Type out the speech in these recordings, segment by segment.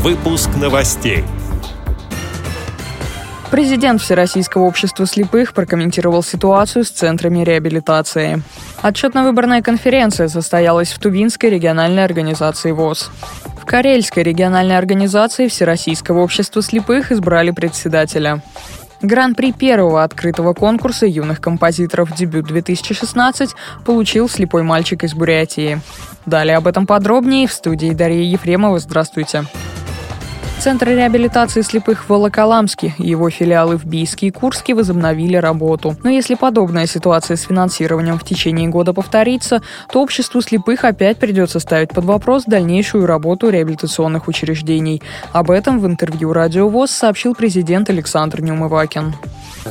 Выпуск новостей. Президент Всероссийского общества слепых прокомментировал ситуацию с центрами реабилитации. Отчетно-выборная конференция состоялась в Тувинской региональной организации ВОЗ. В Карельской региональной организации Всероссийского общества слепых избрали председателя. Гран-при первого открытого конкурса юных композиторов «Дебют-2016» получил слепой мальчик из Бурятии. Далее об этом подробнее в студии Дарья Ефремова. Здравствуйте. Центр реабилитации слепых в Волоколамске и его филиалы в Бийске и Курске возобновили работу. Но если подобная ситуация с финансированием в течение года повторится, то обществу слепых опять придется ставить под вопрос дальнейшую работу реабилитационных учреждений. Об этом в интервью «Радио ВОЗ» сообщил президент Александр Неумывакин.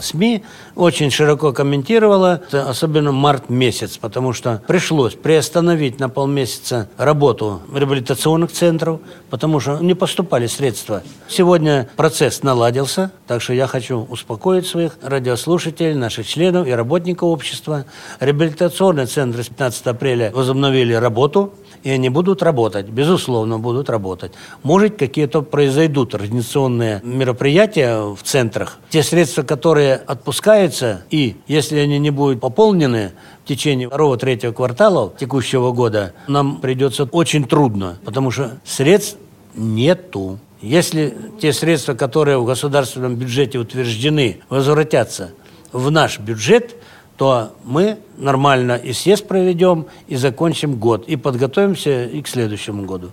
СМИ очень широко комментировала, особенно март месяц, потому что пришлось приостановить на полмесяца работу реабилитационных центров, потому что не поступали средства. Сегодня процесс наладился, так что я хочу успокоить своих радиослушателей, наших членов и работников общества. Реабилитационные центры с 15 апреля возобновили работу и они будут работать, безусловно, будут работать. Может, какие-то произойдут организационные мероприятия в центрах. Те средства, которые отпускаются, и если они не будут пополнены в течение второго-третьего квартала текущего года, нам придется очень трудно, потому что средств нету. Если те средства, которые в государственном бюджете утверждены, возвратятся в наш бюджет – то мы нормально и съезд проведем, и закончим год, и подготовимся и к следующему году.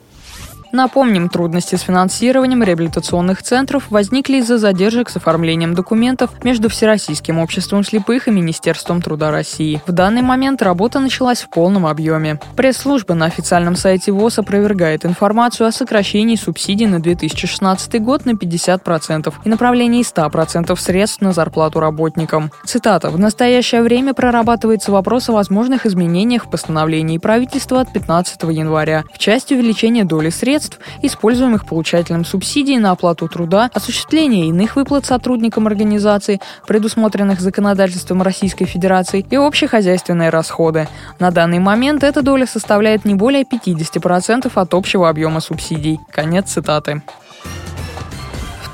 Напомним, трудности с финансированием реабилитационных центров возникли из-за задержек с оформлением документов между Всероссийским обществом слепых и Министерством труда России. В данный момент работа началась в полном объеме. Пресс-служба на официальном сайте ВОЗ опровергает информацию о сокращении субсидий на 2016 год на 50% и направлении 100% средств на зарплату работникам. Цитата. «В настоящее время прорабатывается вопрос о возможных изменениях в постановлении правительства от 15 января в части увеличения доли средств средств, используемых получателем субсидий на оплату труда, осуществление иных выплат сотрудникам организации, предусмотренных законодательством Российской Федерации, и общехозяйственные расходы. На данный момент эта доля составляет не более 50% от общего объема субсидий. Конец цитаты.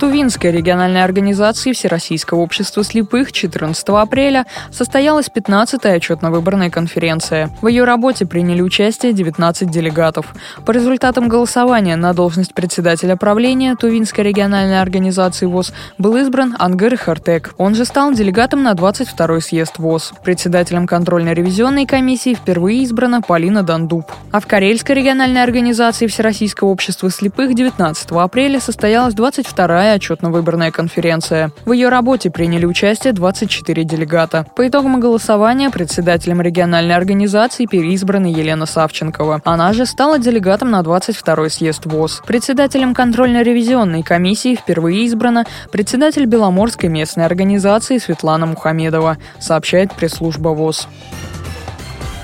Тувинской региональной организации Всероссийского общества слепых 14 апреля состоялась 15-я отчетно-выборная конференция. В ее работе приняли участие 19 делегатов. По результатам голосования на должность председателя правления Тувинской региональной организации ВОЗ был избран Ангер Хартек. Он же стал делегатом на 22-й съезд ВОЗ. Председателем контрольно-ревизионной комиссии впервые избрана Полина Дандуб. А в Карельской региональной организации Всероссийского общества слепых 19 апреля состоялась 22-я вторая отчетно-выборная конференция. В ее работе приняли участие 24 делегата. По итогам голосования председателем региональной организации переизбрана Елена Савченкова. Она же стала делегатом на 22-й съезд ВОЗ. Председателем контрольно-ревизионной комиссии впервые избрана председатель Беломорской местной организации Светлана Мухамедова, сообщает пресс-служба ВОЗ.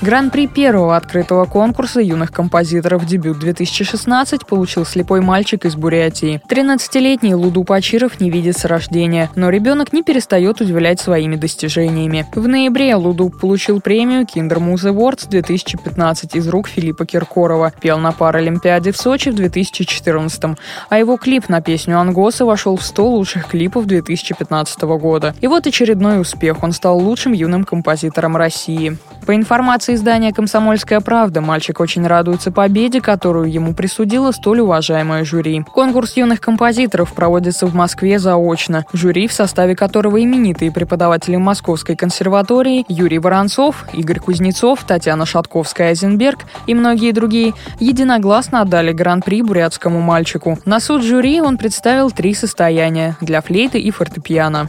Гран-при первого открытого конкурса юных композиторов «Дебют-2016» получил слепой мальчик из Бурятии. 13-летний Луду Пачиров не видит с рождения, но ребенок не перестает удивлять своими достижениями. В ноябре Луду получил премию Kinder Muse Awards 2015 из рук Филиппа Киркорова, пел на Паралимпиаде в Сочи в 2014 а его клип на песню Ангоса вошел в 100 лучших клипов 2015 года. И вот очередной успех, он стал лучшим юным композитором России. По информации издания «Комсомольская правда», мальчик очень радуется победе, которую ему присудило столь уважаемое жюри. Конкурс юных композиторов проводится в Москве заочно. Жюри, в составе которого именитые преподаватели Московской консерватории Юрий Воронцов, Игорь Кузнецов, Татьяна Шатковская-Айзенберг и многие другие, единогласно отдали гран-при бурятскому мальчику. На суд жюри он представил три состояния для флейты и фортепиано.